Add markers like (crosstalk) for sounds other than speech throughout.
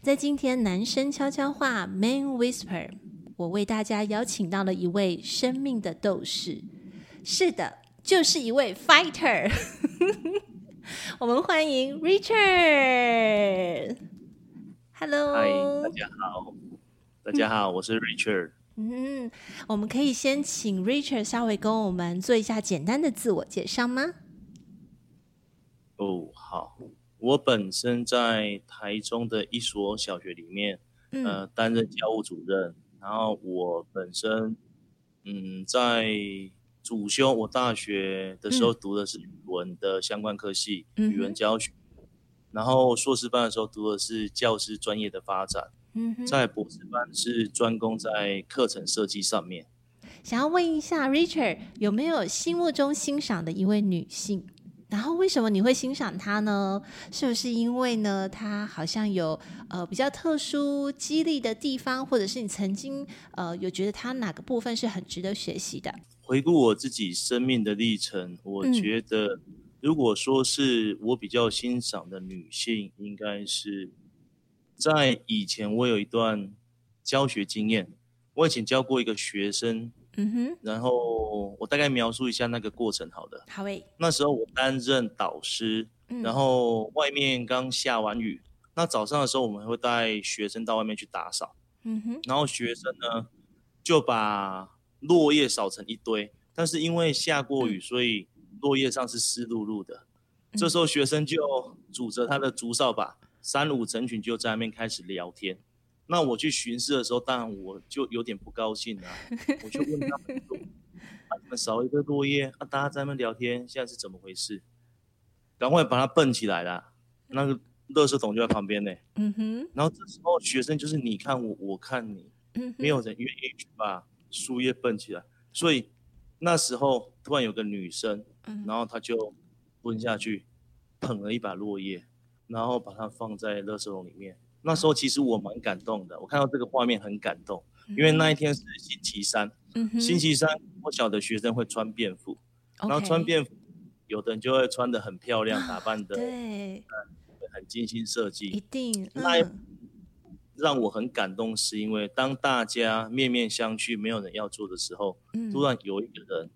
在今天男生悄悄话 Man Whisper，我为大家邀请到了一位生命的斗士，是的，就是一位 Fighter。(laughs) 我们欢迎 Richard。Hello，嗨，大家好，大家好，我是 Richard。嗯，我们可以先请 Richard 稍微跟我们做一下简单的自我介绍吗？哦，好。我本身在台中的一所小学里面，嗯、呃，担任教务主任。然后我本身，嗯，在主修我大学的时候读的是语文的相关科系，嗯、语文教学。然后硕士班的时候读的是教师专业的发展。嗯，在博士班是专攻在课程设计上面。想要问一下 Richard，有没有心目中欣赏的一位女性？然后为什么你会欣赏他呢？是不是因为呢，他好像有呃比较特殊激励的地方，或者是你曾经呃有觉得他哪个部分是很值得学习的？回顾我自己生命的历程，我觉得如果说是我比较欣赏的女性，应该是在以前我有一段教学经验，我以前教过一个学生。嗯哼，然后我大概描述一下那个过程，好的。好诶。那时候我担任导师，嗯，然后外面刚下完雨，那早上的时候我们会带学生到外面去打扫。嗯哼，然后学生呢就把落叶扫成一堆，但是因为下过雨，所以落叶上是湿漉漉的。嗯。这时候学生就拄着他的竹扫把，三五成群就在那边开始聊天。那我去巡视的时候，当然我就有点不高兴了、啊。(laughs) 我就问他们说：“啊，你们少一个落叶，啊，大家在那边聊天，现在是怎么回事？赶快把它蹦起来啦。那个垃圾桶就在旁边呢。嗯哼。然后这时候学生就是你看我，我看你，没有人愿意去把树叶蹦起来。所以那时候突然有个女生，然后她就蹲下去捧了一把落叶，然后把它放在垃圾桶里面。那时候其实我蛮感动的，我看到这个画面很感动，嗯、因为那一天是星期三，嗯、星期三我小的学生会穿便服，嗯、然后穿便服，有的人就会穿的很漂亮，打扮的对、嗯，很精心设计，一定。嗯、那让我很感动，是因为当大家面面相觑，没有人要做的时候，嗯、突然有一个人。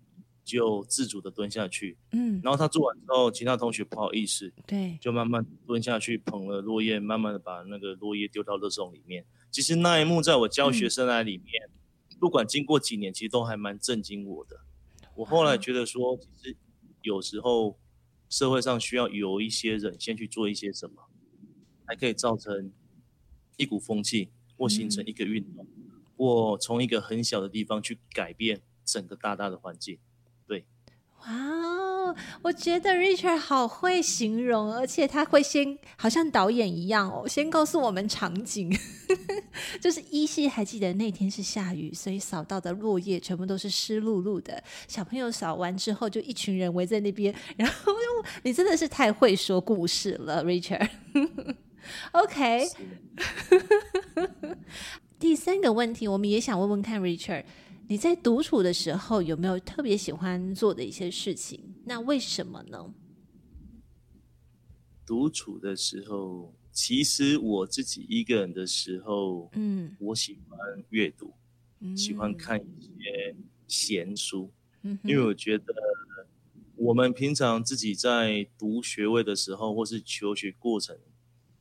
就自主的蹲下去，嗯，然后他做完之后，其他同学不好意思，对，就慢慢蹲下去捧了落叶，慢慢的把那个落叶丢到垃圾桶里面。其实那一幕在我教学生来里面，嗯，不管经过几年，其实都还蛮震惊我的。我后来觉得说，其实有时候社会上需要有一些人先去做一些什么，还可以造成一股风气，或形成一个运动，或从一个很小的地方去改变整个大大的环境。哇哦，我觉得 Richard 好会形容，而且他会先好像导演一样哦，先告诉我们场景，(laughs) 就是依稀还记得那天是下雨，所以扫到的落叶全部都是湿漉漉的。小朋友扫完之后，就一群人围在那边，然后你真的是太会说故事了，Richard。(laughs) OK，(laughs) 第三个问题，我们也想问问看 Richard。你在独处的时候有没有特别喜欢做的一些事情？那为什么呢？独处的时候，其实我自己一个人的时候，嗯，我喜欢阅读，嗯，喜欢看一些闲书，嗯，因为我觉得我们平常自己在读学位的时候，或是求学过程，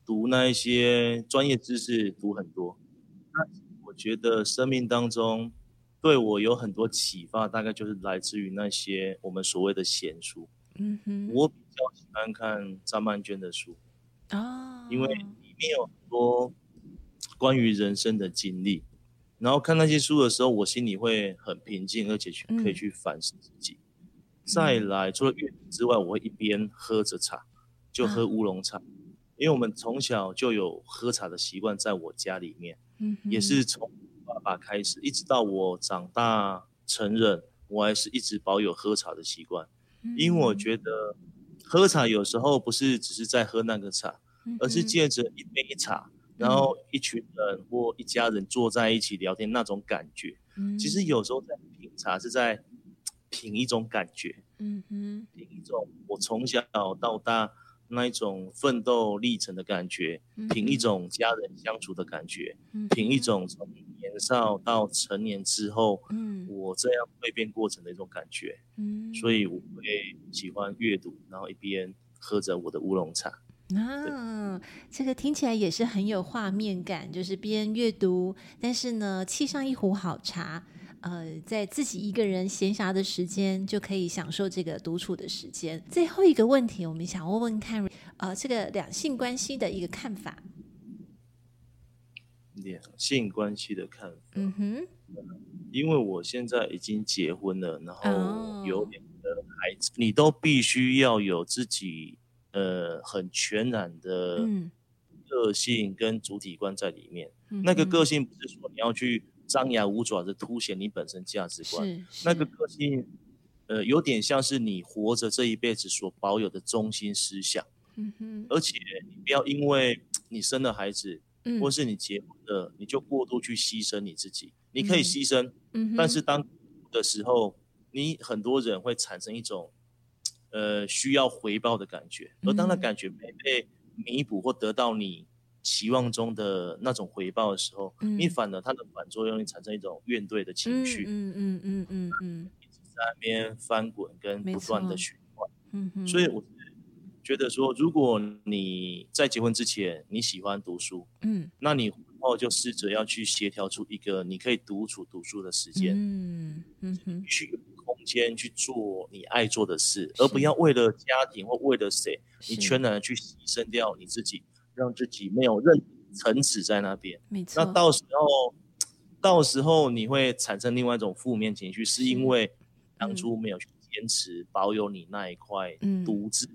读那一些专业知识，读很多，那我觉得生命当中。对我有很多启发，大概就是来自于那些我们所谓的闲书。嗯哼，我比较喜欢看张曼娟的书哦，因为里面有很多关于人生的经历。然后看那些书的时候，我心里会很平静，而且去可以去反思自己。嗯、再来，除了阅读之外，我会一边喝着茶，就喝乌龙茶，啊、因为我们从小就有喝茶的习惯，在我家里面，嗯，也是从爸爸开始，一直到我长大成人，我还是一直保有喝茶的习惯，因为我。觉得喝茶有时候不是只是在喝那个茶，而是借着一杯茶，然后一群人或一家人坐在一起聊天那种感觉。其实有时候在品茶是在品一种感觉，嗯哼，品一种我从小到大那一种奋斗历程的感觉，品一种家人相处的感觉，品一种从年少到成年之后，嗯，我这样蜕变过程的一种感觉，嗯，所以我会喜欢阅读，然后一边喝着我的乌龙茶。啊，这个听起来也是很有画面感，就是边阅读，但是呢，沏上一壶好茶，呃，在自己一个人闲暇的时间，就可以享受这个独处的时间。最后一个问题，我们想问问看，呃，这个两性关系的一个看法。两性关系的看法，嗯哼，因为我现在已经结婚了，然后有两个孩子，哦，你都必须要有自己。呃，很全然的个性跟主体观在里面。嗯、那个个性不是说你要去张牙舞爪的凸显你本身价值观，那个个性，呃，有点像是你活着这一辈子所保有的中心思想。嗯哼。而且你不要因为你生了孩子，嗯、或是你结婚了，你就过度去牺牲你自己。你可以牺牲，嗯、但是当的时候，你很多人会产生一种。呃，需要回报的感觉，而当那感觉没被弥补或得到你期望中的那种回报的时候，嗯、你反而它的反作用，力产生一种怨怼的情绪，嗯嗯嗯嗯嗯，一直在那边翻滚跟不断的循环。嗯。嗯，所以我觉得说，如果你在结婚之前你喜欢读书，嗯，那你婚后就试着要去协调出一个你可以独处读书的时间，嗯嗯嗯，去。空间去做你爱做的事，而不要为了家庭或为了谁，你全然的去牺牲掉你自己，让自己没有任层次在那边。没错。那到时候，到时候你会产生另外一种负面情绪，是因为当初没有去坚持保有你那一块独自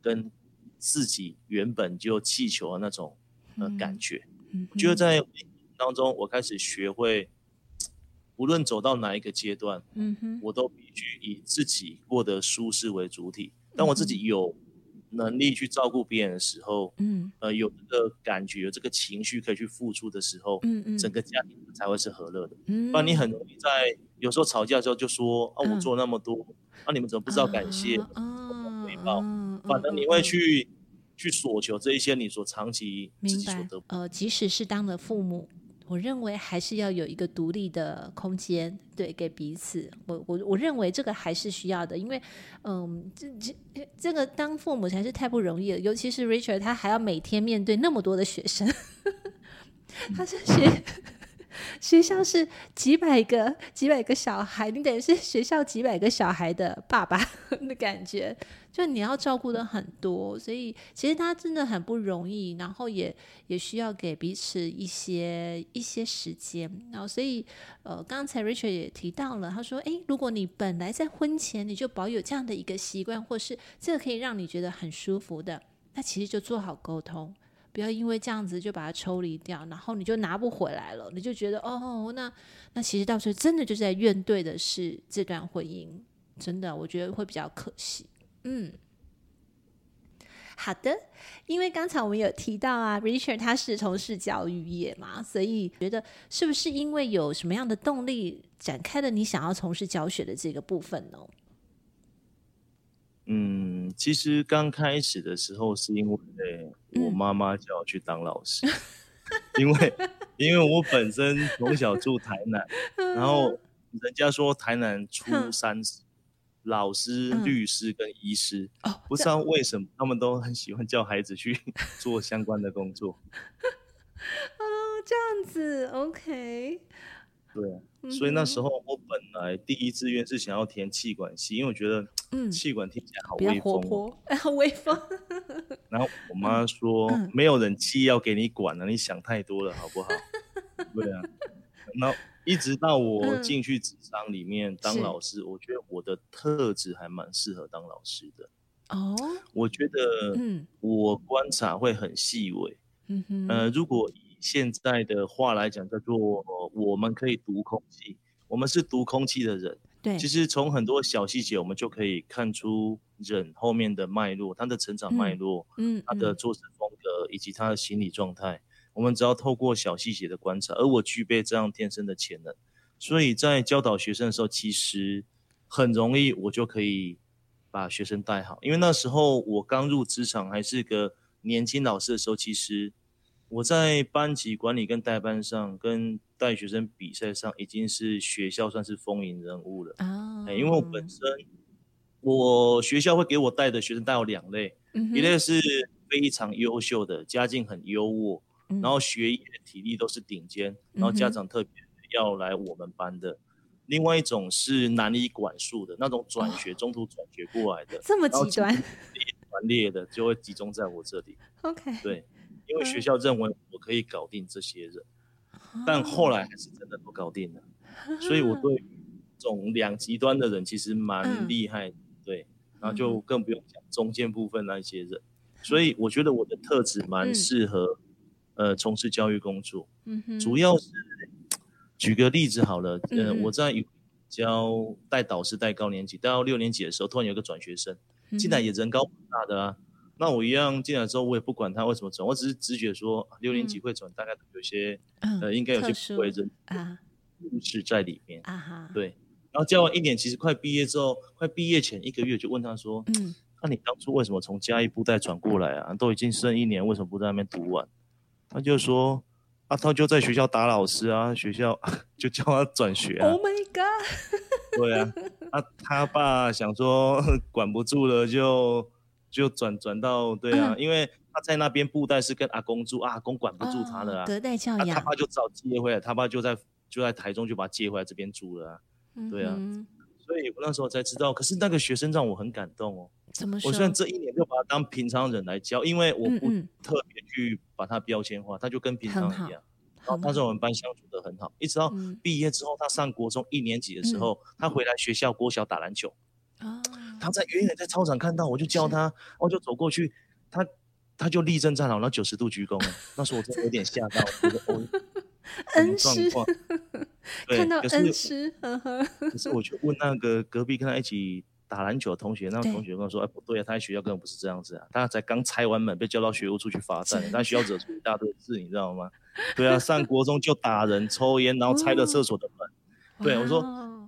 跟自己原本就气球的那种呃感觉。我觉得在当中，我开始学会。无论走到哪一个阶段，嗯哼，我都必须以自己过得舒适为主体。当我自己有能力去照顾别人的时候，嗯，呃，有这个感觉、有这个情绪可以去付出的时候，嗯嗯，整个家庭才会是和乐的。嗯，不然你很容易在有时候吵架的时候就说啊，我做那么多，啊，你们怎么不知道感谢？啊，回报，反正你会去去索求这一些你所长期自己所得不。呃，即使是当了父母。我认为还是要有一个独立的空间，对，给彼此。我我我认为这个还是需要的，因为，嗯，这这这个当父母才是太不容易了，尤其是 Richard，他还要每天面对那么多的学生，(laughs) 他是学 (laughs) 学校是几百个几百个小孩，你等于是学校几百个小孩的爸爸的感觉。就你要照顾的很多，所以其实他真的很不容易，然后也也需要给彼此一些一些时间。然后所以呃，刚才 Richard 也提到了，他说：“诶，如果你本来在婚前你就保有这样的一个习惯，或是这个可以让你觉得很舒服的，那其实就做好沟通，不要因为这样子就把它抽离掉，然后你就拿不回来了，你就觉得哦，那那其实到时候真的就是在怨对的是这段婚姻，真的我觉得会比较可惜。”嗯，好的，因为刚才我们有提到啊，Richard 他是从事教育业嘛，所以觉得是不是因为有什么样的动力展开了你想要从事教学的这个部分呢？嗯，其实刚开始的时候是因为我妈妈叫我去当老师，嗯、(laughs) 因为因为我本身从小住台南，(laughs) 然后人家说台南出三十。老师、律师跟医师，嗯、不知道为什么他们都很喜欢叫孩子去 (laughs) 做相关的工作。哦，这样子，OK。对啊，所以那时候我本来第一志愿是想要填气管系，因为我觉得气管听起来好威风，好 (laughs) 威风。然后我 (laughs) 妈说：“嗯、没有人气要给你管了，你想太多了，好不好？”对啊，(laughs) 那。一直到我进去职场里面当老师，嗯、我觉得我的特质还蛮适合当老师的。哦，我觉得，我观察会很细微。嗯哼，呃，如果以现在的话来讲，叫做我们可以读空气，我们是读空气的人。对，其实从很多小细节，我们就可以看出人后面的脉络，他的成长脉络，嗯，嗯，他的做事风格以及他的心理状态，我们只要透过小细节的观察，而我具备这样天生的潜能，所以在教导学生的时候，其实很容易，我就可以把学生带好。因为那时候我刚入职场，还是个年轻老师的时候，其实我在班级管理跟带班上跟。带学生比赛上已经是学校算是风云人物了啊、oh. 欸！因为我本身我学校会给我带的学生带有两类，mm -hmm. 一类是非常优秀的，家境很优渥，mm -hmm. 然后学业体力都是顶尖，然后家长特别要来我们班的。Mm -hmm. 另外一种是难以管束的那种转学、oh. 中途转学过来的，这么极端，团列的就会集中在我这里。(laughs) OK，对，因为学校认为我可以搞定这些人。但后来还是真的都搞定了，所以我。对这种两极端的人其实蛮厉害，对，然后就更不用讲中间部分那一些人，所以我觉得我的特质蛮适合呃从事教育工作，主要是举个例子好了，呃，我在教带导师带高年级，带到六年级的时候，突然有个转学生进来也人高马大的啊。那我一样进来之后，我也不管他为什么转，我只是直觉说六年级会转，大概有些、嗯、呃，应该有些不为人故事在里面啊哈。对，然后教完一年，其实快毕业之后，快毕业前一个月就问他说：“嗯，那、啊、你当初为什么从嘉义布袋转过来啊？都已经剩一年，为什么不在那边读完？”他就说：“啊，他就在学校打老师啊，学校 (laughs) 就叫他转学、啊。” Oh my god！对啊，啊，他爸想说 (laughs) 管不住了就。就转转到对啊、嗯，因为他在那边布袋是跟阿公住，阿公管不住他的啊，隔代教养，他爸就找接回来，他爸就在就在台中就把他接回来这边住了啊，嗯、对啊，所以我那时候才知道，可是那个学生让我很感动哦。怎么说？我虽然这一年就把他当平常人来教，因为我不特别去把他标签化，他就跟平常一样。然后他在我们班相处的很好，一直到毕业之后，他上国中一年级的时候，嗯、他回来学校国小打篮球。哦他在远远在操场看到我，就叫他，我就走过去，他他就立正站好，然后九十度鞠躬。那时候我真的有点吓到，我觉得哦，(laughs) 恩师，对，看到恩师，可是，可是我就问那个隔壁跟他一起打篮球的同学，那个同学跟我说：“哎，不对啊，他在学校根本不是这样子啊，他才刚拆完门，被叫到学务处去罚站，但学校惹出一大堆事，你知道吗？对啊，上国中就打人、抽烟，然后拆了厕所的门。哦、对我说。”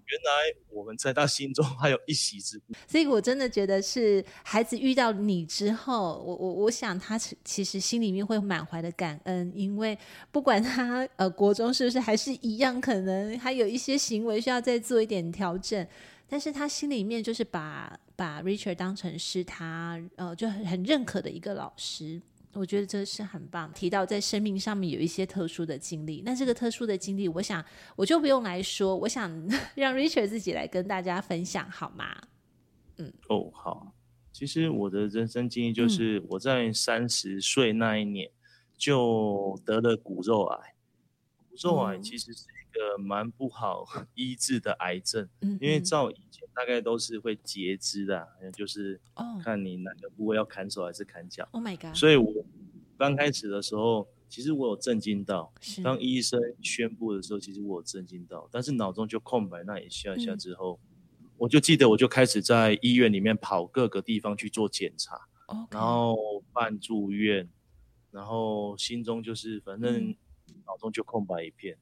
原来我们在他心中还有一席之地，所以我真的觉得是孩子遇到你之后，我我我想他其实心里面会满怀的感恩，因为不管他呃国中是不是还是一样，可能还有一些行为需要再做一点调整，但是他心里面就是把把 Richard 当成是他呃就很很认可的一个老师。我觉得这是很棒。提到在生命上面有一些特殊的经历，那这个特殊的经历，我想我就不用来说，我想 (laughs) 让 Richard 自己来跟大家分享，好吗？嗯，哦，好。其实我的人生经历就是我在三十岁那一年就得了骨肉癌。骨肉癌其实是一个蛮不好 (laughs) 医治的癌症，嗯，因为照以前大概都是会截肢的，就是看你哪个部位要砍手还是砍脚。Oh my god！所以我刚开始的时候，其实我有震惊到，当医生宣布的时候，其实我有震惊到，但是脑中就空白那一下下之后，嗯，我就记得我就开始在医院里面跑各个地方去做检查.然后办住院，然后心中就是反正脑中就空白一片。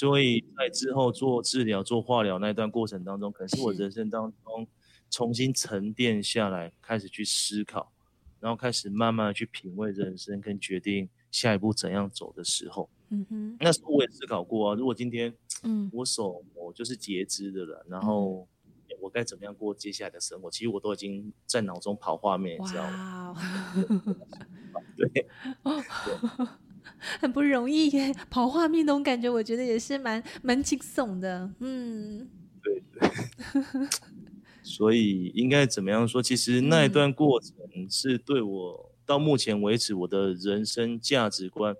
所以在之后做治疗、做化疗那段过程当中，可能是我人生当中重新沉淀下来，开始去思考，然后开始慢慢的去品味人生，跟决定下一步怎样走的时候。嗯哼，那时候我也思考过啊，如果今天，嗯，我手我就是截肢的了，然后我该怎么样过接下来的生活？其实我都已经在脑中跑画面，你知道吗？对。(laughs) 对 (laughs) 很不容易耶，跑画面那种感觉，我觉得也是蛮蛮轻松的。嗯，对对。所以应该怎么样说？其实那一段过程是对我到目前为止我的人生价值观，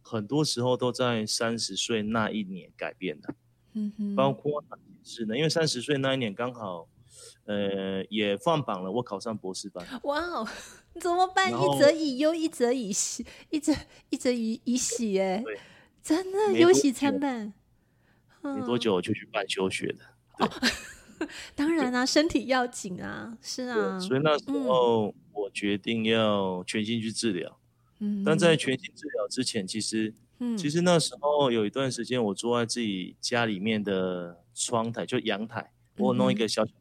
很多时候都在三十岁那一年改变的。嗯哼。包括是呢？因为三十岁那一年刚好，呃，也放榜了，我考上博士班。哇哦！怎么办？一则以忧，一则以喜，一则一则以以喜，哎，真的忧喜参半。没多久我就去办休学的。哦，(laughs) 当然啊，身体要紧啊，是啊。所以那时候我决定要全心去治疗。嗯，但在全心治疗之前，其实，嗯，其实那时候有一段时间，我坐在自己家里面的窗台，就阳台，我弄一个小小。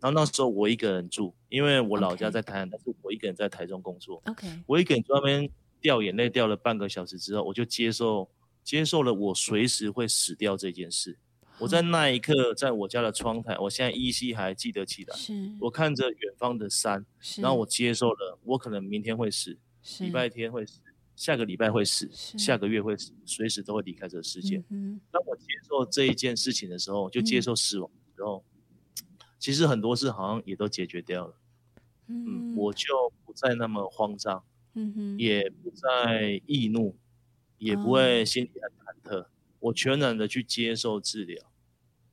然后那时候我一个人住，因为我老家在台南.但是我一个人在台中工作。OK，我一个人在那边掉眼泪掉了半个小时之后，我就接受接受了我随时会死掉这件事。我在那一刻，在我家的窗台，我现在依稀还记得起来。是，我看着远方的山，然后我接受了，我可能明天会死，礼拜天会死，下个礼拜会死，下个月会死，随时都会离开这个世界。嗯，当我接受这一件事情的时候，就接受死亡的时候。嗯其实很多事好像也都解决掉了，嗯，嗯，我就不再那么慌张，嗯哼，也不再易怒，也不会心里很忐忑，哦，我全然的去接受治疗，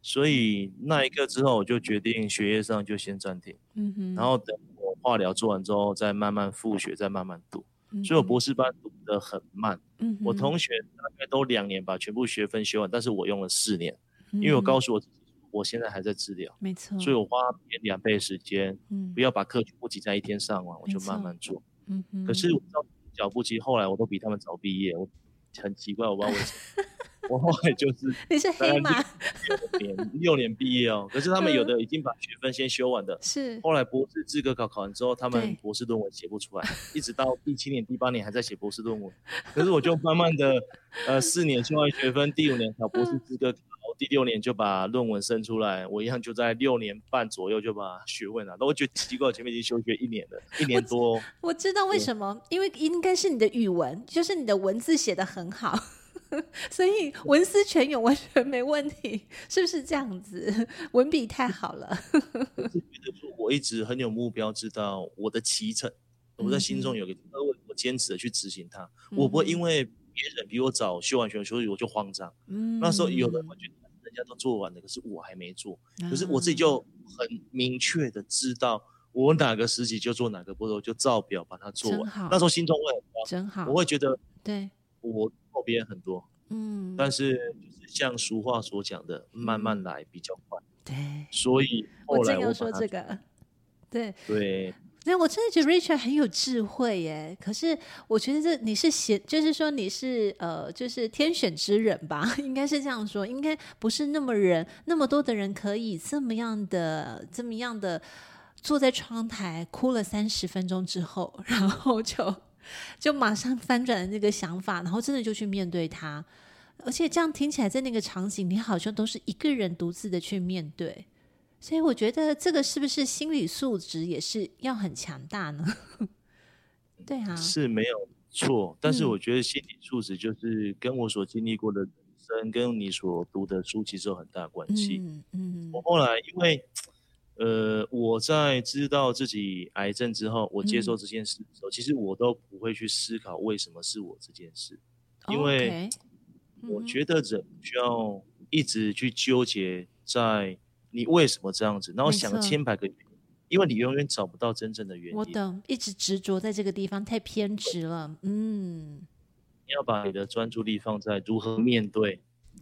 所以那一刻之后，我就决定学业上就先暂停，嗯哼，然后等我化疗做完之后，再慢慢复学，再慢慢读，嗯，所以我博士班读的很慢，嗯，我同学大概都两年把全部学分修完，但是我用了四年，嗯，因为我告诉我自己。我现在还在治疗，没错，所以我花别两倍时间，嗯，不要把课全部挤在一天上完，我就慢慢做，嗯嗯。可是我照脚步，其实后来我都比他们早毕业，我很奇怪，我不知道为什么。(laughs) 我后来就是 (laughs) 你是黑马，六年 (laughs) 六年毕业哦，可是他们有的已经把学分先修完的，是后来博士资格考考完之后，他们博士论文写不出来，一直到第七年、第八年还在写博士论文。可是我就慢慢的，呃，四年修完学分，第五年考博士资格考。第六年就把论文生出来，我一样就在六年半左右就把学位拿到。我觉得奇怪，前面已经休学一年了，一年多。我，我知道为什么，因为应该是你的语文，就是你的文字写得很好，(laughs) 所以文思泉涌完全没问题，是不是这样子？文笔太好了。(laughs) 我觉得说，我一直很有目标，知道我的期程，我在心中有个，我我坚持的去执行它，嗯，我不会因为别人比我早修完学，所以我就慌张。嗯，那时候有人会觉得。人家都做完了，可是我还没做。可是我自己就很明确的知道，我哪个时期就做哪个步骤，就照表把它做完。那时候心中会很慌，真好。我会觉得，对，我后边很多，嗯，但是就是像俗话所讲的，慢慢来比较快。对，所以后来我，我说这个，对对。那我真的觉得 Richard 很有智慧耶。可是我觉得这你是选，就是说你是呃，就是天选之人吧？(laughs) 应该是这样说，应该不是那么人那么多的人可以这么样的这么样的坐在窗台哭了三十分钟之后，(laughs) 然后就就马上翻转了那个想法，然后真的就去面对他。而且这样听起来，在那个场景，你好像都是一个人独自的去面对。所以我觉得这个是不是心理素质也是要很强大呢？(laughs) 对啊，是没有错。但是我觉得心理素质就是跟我所经历过的人生，跟你所读的书其实有很大关系。嗯嗯。我后来因为呃，我在知道自己癌症之后，我接受这件事的时候，嗯、其实我都不会去思考为什么是我这件事，因为我觉得人需要一直去纠结在。你为什么这样子？然后想了千百个原因，因为你永远找不到真正的原因。我懂，一直执着在这个地方太偏执了。嗯，你要把你的专注力放在如何面对，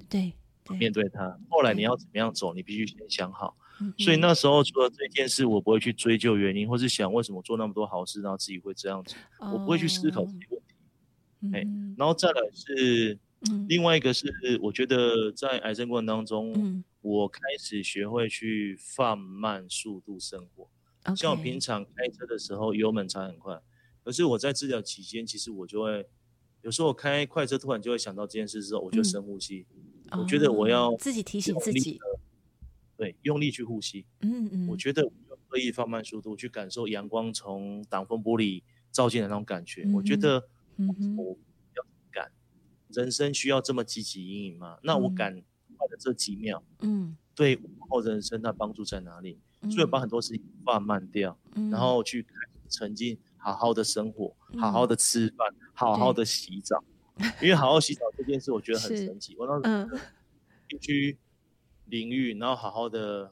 对，对面对它。后来你要怎么样走，你必须先想好。所以那时候除了这件事，我不会去追究原因，或是想为什么做那么多好事，然后自己会这样子。哦、我不会去思考这些问题。哎、嗯，然后再来是。嗯、另外一个是，我觉得在癌症过程当中，嗯，我开始学会去放慢速度生活。像我平常开车的时候，油门踩很快，可是我在治疗期间，其实我就会有时候我开快车，突然就会想到这件事之后，我就深呼吸。嗯、我觉得我要自己提醒自己，对，用力去呼吸。嗯嗯，我觉得我可以放慢速度，去感受阳光从挡风玻璃照进来的那种感觉。嗯、我觉得，嗯我。人生需要这么积极阴影吗？那我感快的这几秒，嗯，对往后人生的帮助在哪里？嗯、所以把很多事情放慢掉，嗯，然后去沉浸，好好的生活，嗯、好好的吃饭，好好的洗澡。因为好好洗澡这件事，我觉得很神奇。我当时必须淋浴，然后好好的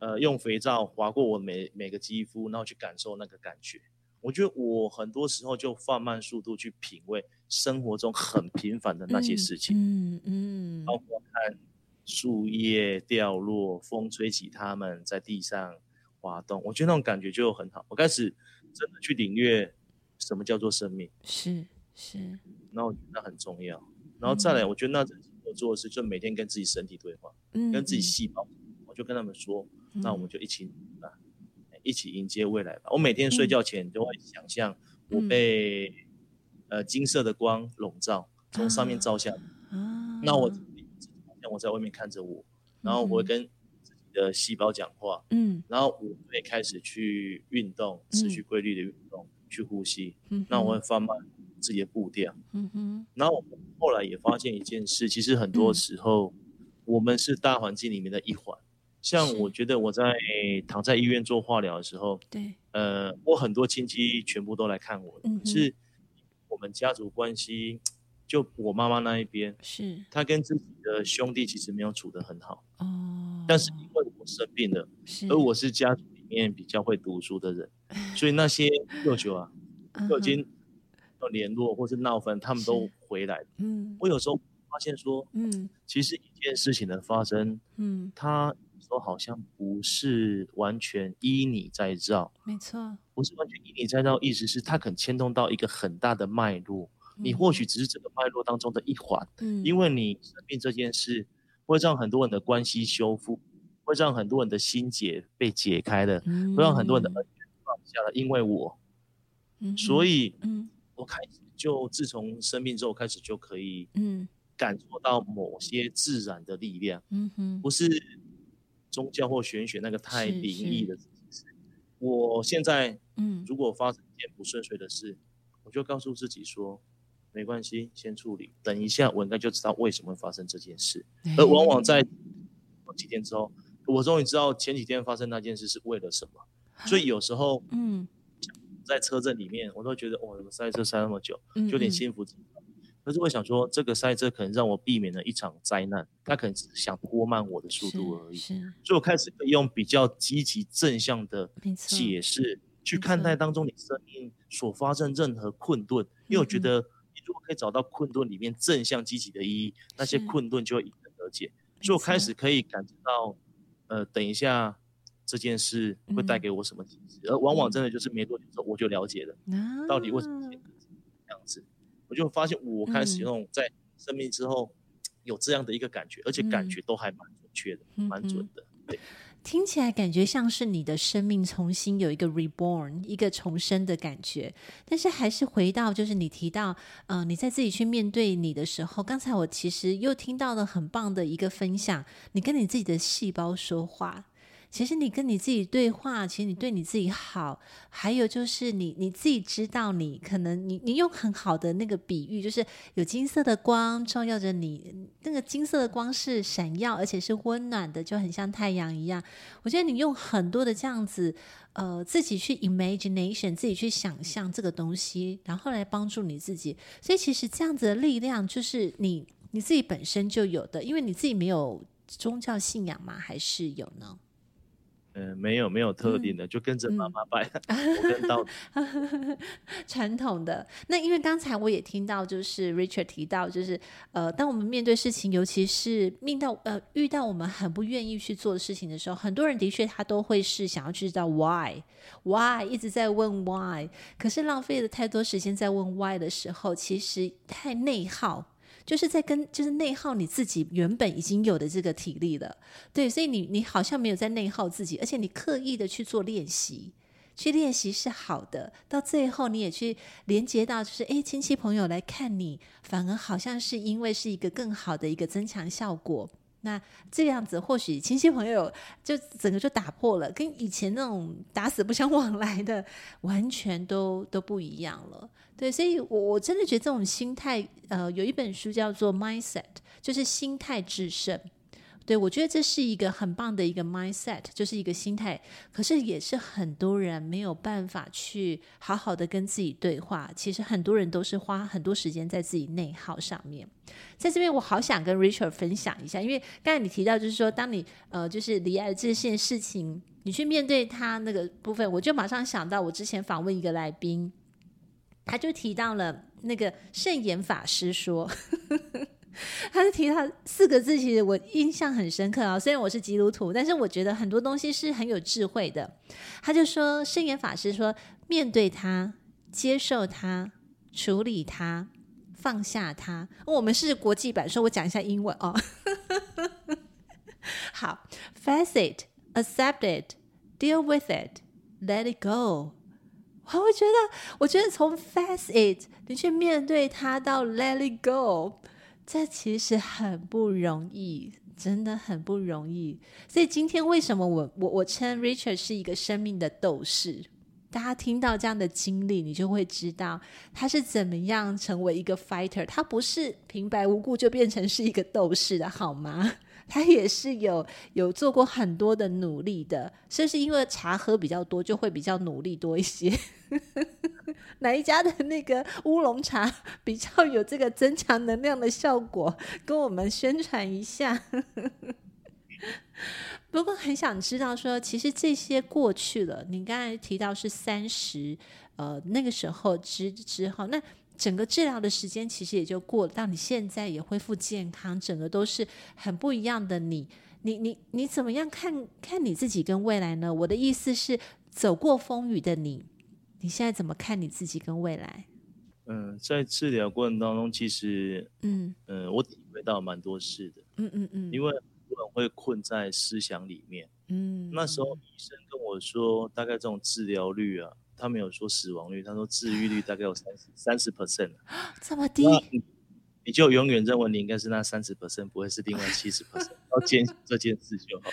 呃用肥皂划过我每每个肌肤，然后去感受那个感觉。我觉得我很多时候就放慢速度去品味生活中很平凡的那些事情，嗯嗯，包括看树叶掉落，风吹起它们在地上滑动，我觉得那种感觉就很好。我开始真的去领略什么叫做生命，是是，那我觉得那很重要。然后再来，我觉得那我做的事就每天跟自己身体对话，嗯，跟自己细胞，我就跟他们说，那我们就一起啊。一起迎接未来吧。我每天睡觉前都会想象我被、嗯、呃金色的光笼罩，从上面照下来。啊、那我像我在外面看着我，然后我会跟自己的细胞讲话。嗯，然后我会开始去运动，持续规律的运动，嗯、去呼吸。嗯，那我会放慢自己的步调。嗯哼。然后我后来也发现一件事，其实很多时候、嗯、我们是大环境里面的一环。像我觉得我在躺在医院做化疗的时候，对，呃，我很多亲戚全部都来看我，嗯，是我们家族关系，就我妈妈那一边，是，她跟自己的兄弟其实没有处得很好，哦，但是因为我生病了，而我是家族里面比较会读书的人，(laughs) 所以那些舅舅啊，都已经要联络或是闹分，他们都回来，嗯，我有时候发现说，嗯，其实一件事情的发生，嗯，他。说好像不是完全依你在绕，没错，不是完全依你在绕，意思是它可能牵动到一个很大的脉络，嗯、你或许只是整个脉络当中的一环，嗯，因为你生病这件事会让很多人的关系修复，会让很多人的心结被解开的，嗯、会让很多人的恩怨放下了，因为我，嗯、所以，嗯，我开始就自从生病之后开始就可以，嗯，感受到某些自然的力量，嗯哼，不是。宗教或玄学那个太灵异的事情，是，我现在，嗯，如果发生一件不顺遂的事，我就告诉自己说，没关系，先处理，等一下我应该就知道为什么会发生这件事。而往往在几天之后，我终于知道前几天发生那件事是为了什么。所以有时候，嗯，在车阵里面，我都觉得，哦，怎么塞车塞那么久，就有点心浮。可是我想说，这个赛车可能让我避免了一场灾难，他可能只是想拖慢我的速度而已。所以我开始用比较积极正向的解释去看待当中你生命所发生任何困顿，因为我觉得你如果可以找到困顿里面正向积极的意义，那些困顿就会迎刃而解。所以我开始可以感知到，呃，等一下这件事会带给我什么启示，而往往真的就是没多久之后我就了解了，到底为什么这样子。我就发现，我开始用在生命之后有这样的一个感觉，嗯、而且感觉都还蛮准确的，蛮、嗯、准的。对，听起来感觉像是你的生命重新有一个 reborn，一个重生的感觉。但是还是回到，就是你提到，嗯、呃，你在自己去面对你的时候，刚才我其实又听到了很棒的一个分享，你跟你自己的细胞说话。其实你跟你自己对话，其实你对你自己好，还有就是你你自己知道你，可能你你用很好的那个比喻，就是有金色的光照耀着你，那个金色的光是闪耀，而且是温暖的，就很像太阳一样。我觉得你用很多的这样子，呃，自己去 imagination，自己去想象这个东西，然后来帮助你自己。所以其实这样子的力量，就是你你自己本身就有的，因为你自己没有宗教信仰吗？还是有呢？嗯，没有没有特定的，嗯、就跟着妈妈拜，嗯、(laughs) 我跟到 (laughs) 传统的。那因为刚才我也听到，就是 Richard 提到，就是呃，当我们面对事情，尤其是命到呃遇到我们很不愿意去做的事情的时候，很多人的确他都会是想要去知道 why why 一直在问 why，可是浪费了太多时间在问 why 的时候，其实太内耗。就是在跟就是内耗你自己原本已经有的这个体力了，对，所以你你好像没有在内耗自己，而且你刻意的去做练习，去练习是好的，到最后你也去连接到就是诶，亲戚朋友来看你，反而好像是因为是一个更好的一个增强效果。那这样子，或许亲戚朋友就整个就打破了，跟以前那种打死不相往来的完全都都不一样了。对，所以我我真的觉得这种心态，呃，有一本书叫做《Mindset》，就是心态制胜。对，我觉得这是一个很棒的一个 mindset，就是一个心态。可是也是很多人没有办法去好好的跟自己对话。其实很多人都是花很多时间在自己内耗上面。在这边，我好想跟 Richard 分享一下，因为刚才你提到，就是说，当你呃，就是离爱这件事情。你去面对他那个部分，我就马上想到我之前访问一个来宾，他就提到了那个圣严法师说，(laughs) 他就提到四个字，其实我印象很深刻啊。虽然我是基督徒，但是我觉得很多东西是很有智慧的。他就说，圣严法师说，面对他，接受他，处理他，放下他。我们是国际版，说我讲一下英文哦。(laughs) 好，face it。Accept it, deal with it, let it go。我会觉得，我觉得从 face it 你去面对它到 let it go，这其实很不容易，真的很不容易。所以今天为什么我我我称 Richard 是一个生命的斗士？大家听到这样的经历，你就会知道他是怎么样成为一个 fighter。他不是平白无故就变成是一个斗士的，好吗？他也是有有做过很多的努力的，是不是因为茶喝比较多，就会比较努力多一些？哪一家的那个乌龙茶比较有这个增强能量的效果？跟我们宣传一下。(laughs) 不过很想知道说，其实这些过去了，你刚才提到是三十，呃，那个时候之之后那。整个治疗的时间其实也就过了，到你现在也恢复健康，整个都是很不一样的你。你你你怎么样看看你自己跟未来呢？我的意思是，走过风雨的你，你现在怎么看你自己跟未来？嗯，在治疗过程当中，其实嗯嗯、呃，我体会到蛮多事的。嗯嗯嗯，因为很多人会困在思想里面。嗯，那时候医生跟我说，大概这种治疗率啊。他没有说死亡率，他说治愈率大概有三十三十 percent，这么低，你就永远认为你应该是那三十 percent，不会是另外七十 percent，(laughs) 要坚信这件事就好。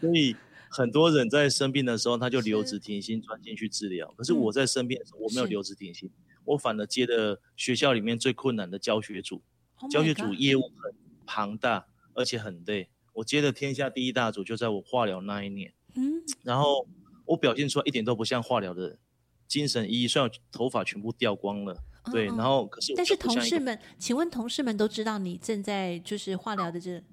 所以很多人在生病的时候，他就留职停薪，专心去治疗。可是我在生病的时候，我没有留职停薪，我反而接的学校里面最困难的教学组，oh、教学组业务很庞大，而且很累。我接的天下第一大组就在我化疗那一年，嗯，然后我表现出来一点都不像化疗的人。精神奕奕，虽然头发全部掉光了，哦、对，然后可是，但是同事们，请问同事们都知道你正在就是化疗的这？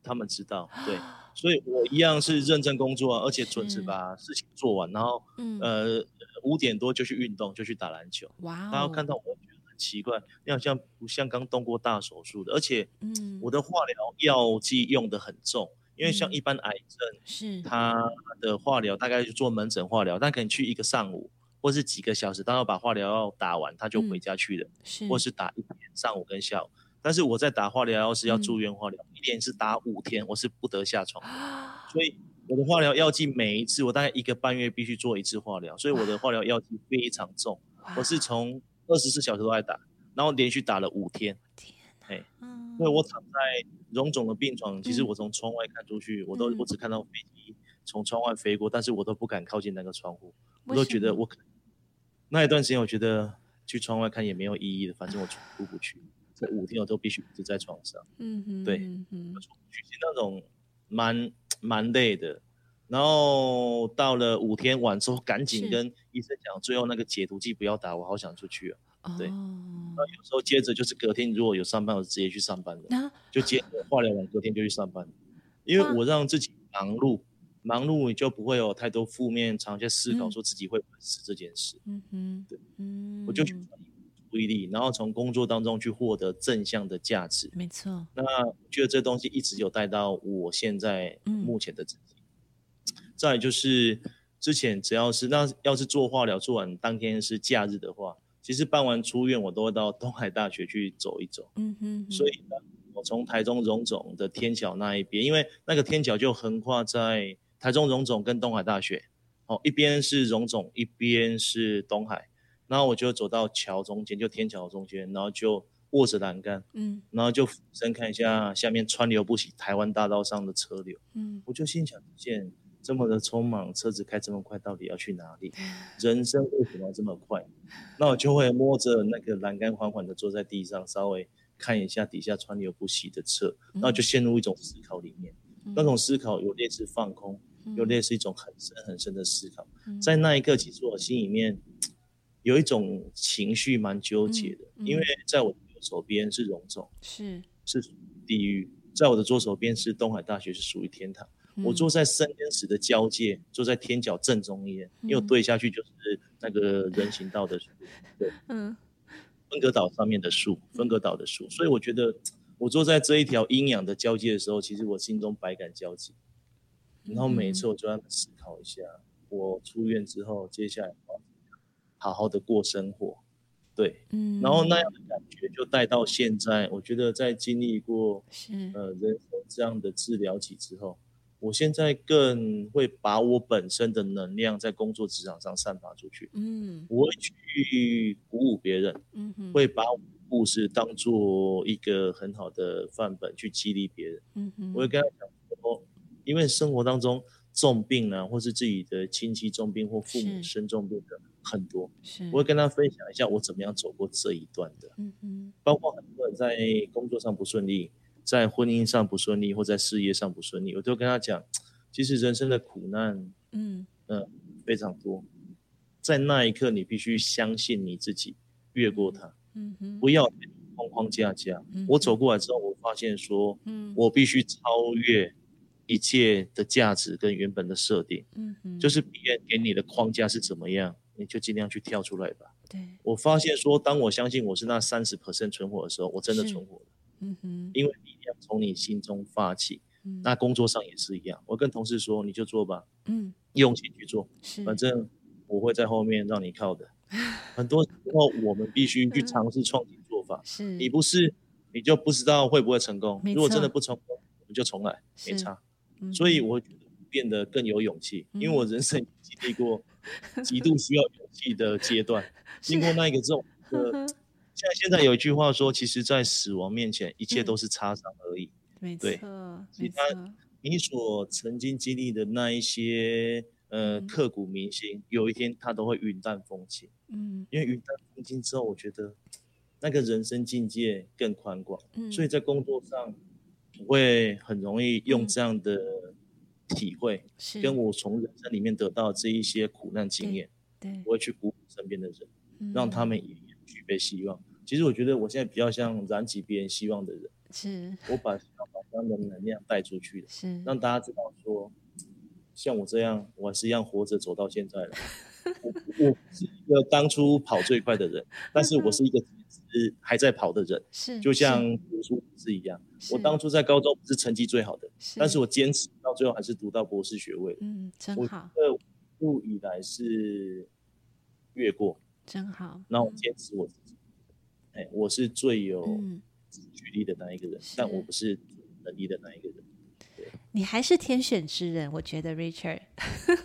他们知道，对，(gasps) 所以我一样是认真工作，啊而且准时把事情做完，然后，嗯、呃，五点多就去运动，就去打篮球。哇、哦！然后看到我觉得很奇怪，你好像不像刚动过大手术的，而且，嗯，我的化疗药剂用得很重。因为像一般癌症，是他的化疗大概就做门诊化疗，但可能去一个上午或是几个小时，当要把化疗药打完，他就回家去了，是或是打一天上午跟下午。但是我在打化疗药是要住院化疗，一连是打五天，我是不得下床，所以我的化疗药剂每一次我大概一个半月必须做一次化疗，所以我的化疗药剂非常重，我是从二十四小时都在打，然后连续打了五天。哎，因为我躺在荣总的病床，其实我从窗外看出去，我都我只看到飞机从窗外飞过，但是我都不敢靠近那个窗户，我都觉得我可那一段时间，我觉得去窗外看也没有意义的，反正我出不去。这五天我都必须一直在床上，嗯哼，对，出不去是那种蛮蛮累的。然后到了五天晚之后，赶紧跟医生讲，最后那个解毒剂不要打，我好想出去啊。对，那有时候接着就是隔天如果有上班，我直接去上班了，就接着化疗完隔天就去上班，因为我让自己忙碌，忙碌你就不会有太多负面，常在思考说自己会死这件事。嗯哼，对，嗯我就注意力，然后从工作当中去获得正向的价值。没错，那我觉得这东西一直有带到我现在目前的自己。再就是之前只要是那要是做化疗做完当天是假日的话，其实办完出院我都会到东海大学去走一走。嗯哼。所以呢，我从台中荣总的天桥那一边，因为那个天桥就横跨在台中荣总跟东海大学，哦，一边是荣总，一边是东海，然后我就走到桥中间，就天桥中间，然后就握着栏杆，嗯，然后就俯身看一下下面川流不息台湾大道上的车流，嗯，我就心想一件。这么的匆忙，车子开这么快，到底要去哪里？(laughs) 人生为什么要这么快？那我就会摸着那个栏杆，缓缓的坐在地上，稍微看一下底下川流不息的车，那我就陷入一种思考里面。那种思考有类似放空，有类似一种很深很深的思考。在那一刻，其实我心里面有一种情绪蛮纠结的，因为在我的右手边是荣总，是。是地狱；在我的左手边是东海大学，是属于天堂。我坐在生跟死的交界，坐在天角正中间，因为对下去就是那个人行道的树，对，(laughs) 嗯，分隔岛上面的树，分隔岛的树，所以我觉得我坐在这一条阴阳的交界的时候，其实我心中百感交集。然后每次我就在思考一下，我出院之后，接下来好好的过生活。对，嗯，然后那样的感觉就带到现在，我觉得在经历过是。呃人生这样的治疗期之后，我现在更会把我本身的能量在工作职场上散发出去，嗯，我会去鼓舞别人，嗯哼，会把我的故事当做一个很好的范本去激励别人，嗯哼，我会跟他讲说，因为生活当中重病啊，或是自己的亲戚重病或父母生重病的。很多，我会跟他分享一下我怎么样走过这一段的，嗯嗯，包括很多人在工作上不顺利，在婚姻上不顺利，或在事业上不顺利，我都跟他讲，其实人生的苦难，嗯。嗯、呃，非常多，在那一刻你必须相信你自己，越过它，嗯哼，不要框框架架。嗯、我走过来之后，我发现说，嗯，我必须超越一切的价值跟原本的设定，嗯哼，就是别人给你的框架是怎么样。你就尽量去跳出来吧。对，我发现说，当我相信我是那三十 percent 存活的时候，我真的存活了。嗯哼，因为力量从你心中发起。嗯，那工作上也是一样。我跟同事说，你就做吧。嗯，用心去做。是，反正我会在后面让你靠的。很多时候我们必须去尝试创新做法。是，你不是，你就不知道会不会成功。如果真的不成功，我们就重来，没差。所以我觉得变得更有勇气，因为我人生经历过。(laughs) 极度需要勇气的阶段，(laughs) 经过那一个之后，呃，像现在有一句话说，其实，在死亡面前，一切都是擦伤而已。没错，其他你所曾经经历的那一些，呃，刻骨铭心，有一天它都会云淡风轻。嗯，因为云淡风轻之后，我觉得那个人生境界更宽广。嗯，所以在工作上，我会很容易用这样的。体会跟我从人生里面得到这一些苦难经验，对，我会去鼓舞身边的人，嗯、让他们也具备希望。其实我觉得我现在比较像燃起别人希望的人，是我把把这样的能量带出去的，是让大家知道说，像我这样，我还是一样活着走到现在了。(laughs) 我我是一个当初跑最快的人，但是我是一个。是还在跑的人，是就像读书是一样。我当初在高中不是成绩最好的，但是我坚持到最后还是读到博士学位。嗯，真好。我一路以来是越过，真好。那我坚持我自己，哎，我是最有举例的那一个人，但我不是能力的那一个人。你还是天选之人，我觉得 Richard，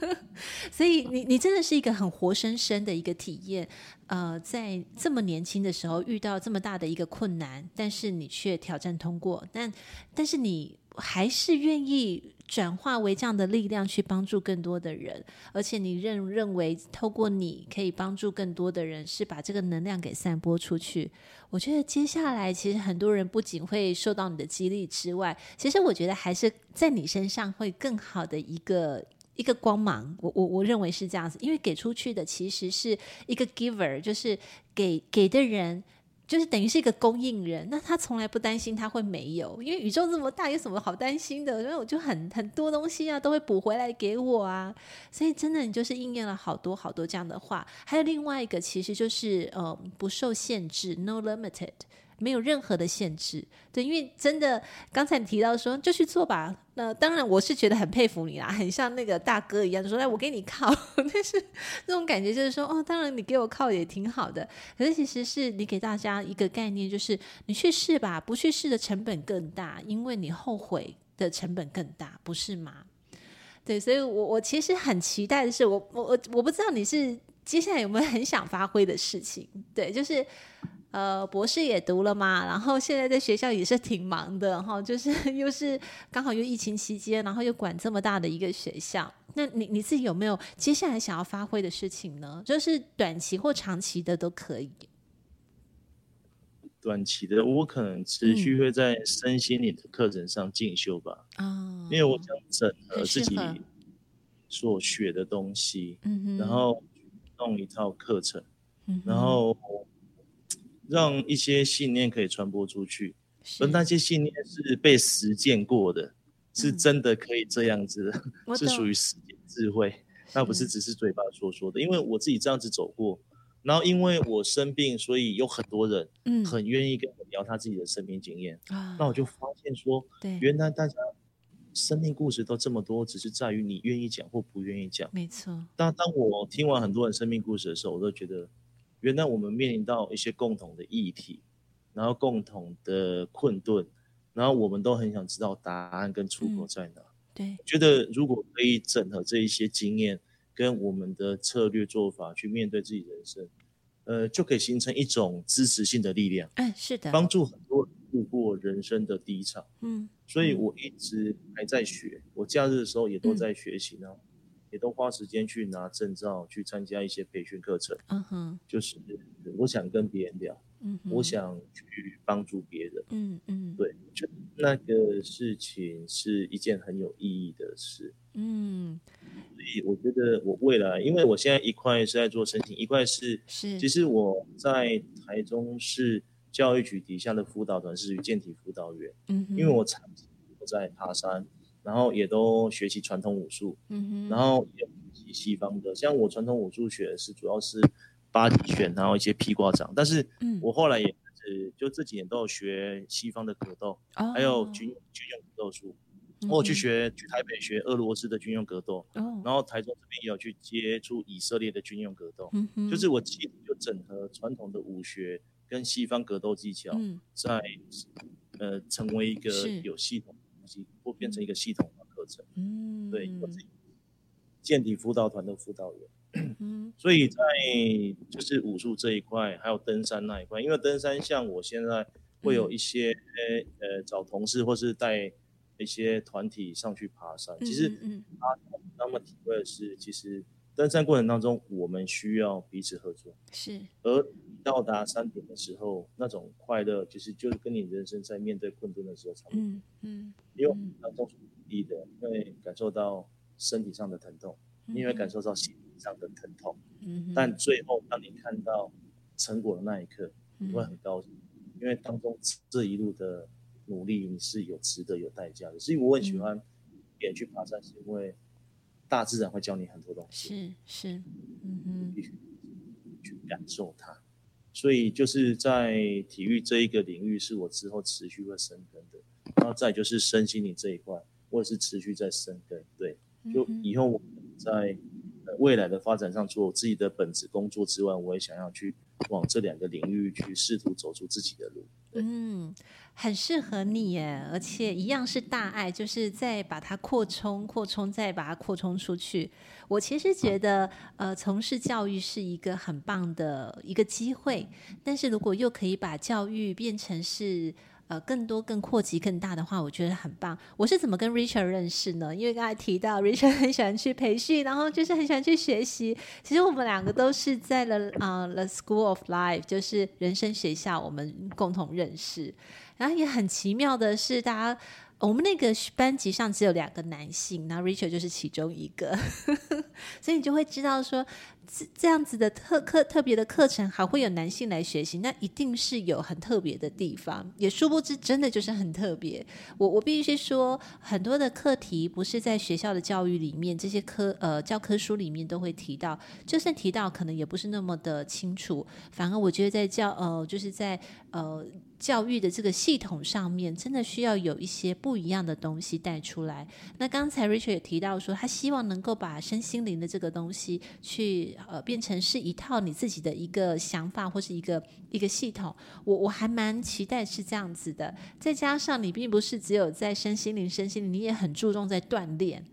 (laughs) 所以你你真的是一个很活生生的一个体验。呃，在这么年轻的时候遇到这么大的一个困难，但是你却挑战通过，但但是你还是愿意。转化为这样的力量去帮助更多的人，而且你认认为透过你可以帮助更多的人，是把这个能量给散播出去。我觉得接下来其实很多人不仅会受到你的激励之外，其实我觉得还是在你身上会更好的一个一个光芒。我我我认为是这样子，因为给出去的其实是一个 giver，就是给给的人。就是等于是一个供应人，那他从来不担心他会没有，因为宇宙这么大，有什么好担心的？因为我就很很多东西啊，都会补回来给我啊，所以真的你就是应验了好多好多这样的话。还有另外一个，其实就是呃不受限制，no limited。没有任何的限制，对，因为真的刚才你提到说就去做吧，那当然我是觉得很佩服你啦，很像那个大哥一样，说哎，我给你靠，(laughs) 但是那种感觉就是说哦，当然你给我靠也挺好的，可是其实是你给大家一个概念，就是你去试吧，不去试的成本更大，因为你后悔的成本更大，不是吗？对，所以我我其实很期待的是，我我我我不知道你是接下来有没有很想发挥的事情，对，就是。呃，博士也读了嘛，然后现在在学校也是挺忙的，哈，(laughs) 就是又是刚好又疫情期间，然后又管这么大的一个学校，那你你自己有没有接下来想要发挥的事情呢？就是短期或长期的都可以。短期的，我可能持续会在身心灵的课程上进修吧，啊、嗯，因为我想整合自己所学的东西，嗯哼，然后弄一套课程，嗯，然后。让一些信念可以传播出去，而那些信念是被实践过的，是真的可以这样子，嗯、(laughs) 是属于实践智慧，那不是只是嘴巴说说的。因为我自己这样子走过，然后因为我生病，所以有很多人很愿意跟我聊他自己的生命经验。嗯、那我就发现说，对，原来大家生命故事都这么多，只是在于你愿意讲或不愿意讲。没错。但当我听完很多人生命故事的时候，我都觉得，原来我们面临到一些共同的议题。然后共同的困顿，然后我们都很想知道答案跟出口在哪。嗯、对，觉得如果可以整合这一些经验跟我们的策略做法去面对自己人生，呃，就可以形成一种支持性的力量。哎，是的，帮助很多人度过人生的低潮。嗯，所以我一直还在学，我假日的时候也都在学习呢，嗯、也都花时间去拿证照，去参加一些培训课程。嗯哼，就是我想跟别人聊。嗯，我想去帮助别人。嗯嗯，对，就那个事情是一件很有意义的事。嗯，所以我觉得我未来，因为我现在一块是在做申请，一块是是，其实我在台中市教育局底下的辅导团是健体辅导员。嗯，因为我长期都在爬山，然后也都学习传统武术。嗯哼，然后也学习西方的，像我传统武术学的是主要是。八极拳，然后一些披挂掌，但是我后来也是，就这几年都有学西方的格斗，嗯、还有军军用格斗术。嗯、我去学去台北学俄罗斯的军用格斗，嗯、然后台中这边也有去接触以色列的军用格斗。嗯、就是我其实就整合传统的武学跟西方格斗技巧，在、嗯、呃成为一个有系统的东西，或变成一个系统的课程。嗯，对，我自己健体辅导团的辅导员。嗯，(clears throat) 所以在就是武术这一块，还有登山那一块，因为登山像我现在会有一些、嗯、呃找同事或是带一些团体上去爬山，嗯、其实他那么体会的是，其实登山过程当中我们需要彼此合作，是，而到达山顶的时候，那种快乐，其实就是跟你人生在面对困顿的时候差不多，嗯嗯，因为当中你的会感受到身体上的疼痛，因为感受到心理。上的疼痛，嗯、哼但最后当你看到成果的那一刻，你会很高兴，嗯、因为当中这一路的努力你是有值得、有代价的。所以我很喜欢也去爬山，是因为大自然会教你很多东西，是是，嗯哼，必须去感受它。所以就是在体育这一个领域，是我之后持续会深耕的。然后再就是身心灵这一块，我也是持续在深耕。对，就以后我们在。未来的发展上，除了我自己的本职工作之外，我也想要去往这两个领域去试图走出自己的路。嗯，很适合你耶，而且一样是大爱，就是再把它扩充、扩充，再把它扩充出去。我其实觉得，呃，从事教育是一个很棒的一个机会，但是如果又可以把教育变成是。呃，更多、更扩及、更大的话，我觉得很棒。我是怎么跟 Richard 认识呢？因为刚才提到 (laughs) Richard 很喜欢去培训，然后就是很喜欢去学习。其实我们两个都是在了啊、The School of Life，就是人生学校，我们共同认识。然后也很奇妙的是，大家。我们那个班级上只有两个男性，然后 Richard 就是其中一个，(laughs) 所以你就会知道说，这这样子的特课特别的课程还会有男性来学习，那一定是有很特别的地方，也殊不知真的就是很特别。我我必须说，很多的课题不是在学校的教育里面，这些科呃教科书里面都会提到，就算提到，可能也不是那么的清楚。反而我觉得在教呃就是在呃。教育的这个系统上面，真的需要有一些不一样的东西带出来。那刚才 Richard 也提到说，他希望能够把身心灵的这个东西去呃变成是一套你自己的一个想法或是一个一个系统。我我还蛮期待是这样子的。再加上你并不是只有在身心灵、身心灵，你也很注重在锻炼。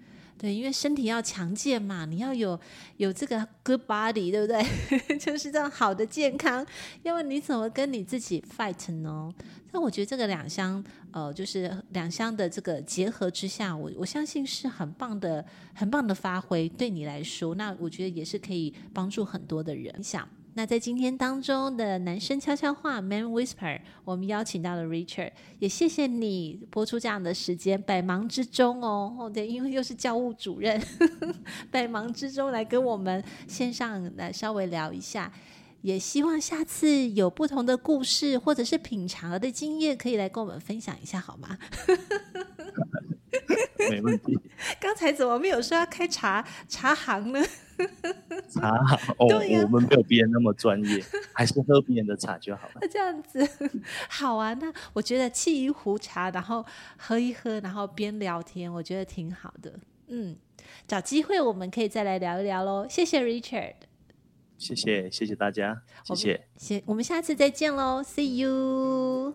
对，因为身体要强健嘛，你要有有这个 good body，对不对？(laughs) 就是这样好的健康，要不你怎么跟你自己 fight 呢？那我觉得这个两相，呃，就是两相的这个结合之下，我我相信是很棒的，很棒的发挥。对你来说，那我觉得也是可以帮助很多的人。你想。那在今天当中的男生悄悄话 （Man Whisper），我们邀请到了 Richard，也谢谢你播出这样的时间，百忙之中哦，哦对，因为又是教务主任，呵 (laughs) 呵百忙之中来跟我们线上来稍微聊一下，也希望下次有不同的故事或者是品尝的经验，可以来跟我们分享一下，好吗？(laughs) 没问题。刚才怎么没有说要开茶茶行呢？(laughs) 茶行哦，我们没有别人那么专业，还是喝别人的茶就好了。(laughs) 那这样子 (laughs) 好啊，那我觉得沏一壶茶，然后喝一喝，然后边聊天，我觉得挺好的。嗯，找机会我们可以再来聊一聊喽。谢谢 Richard，谢谢谢谢大家，谢谢，谢我们下次再见喽，See you。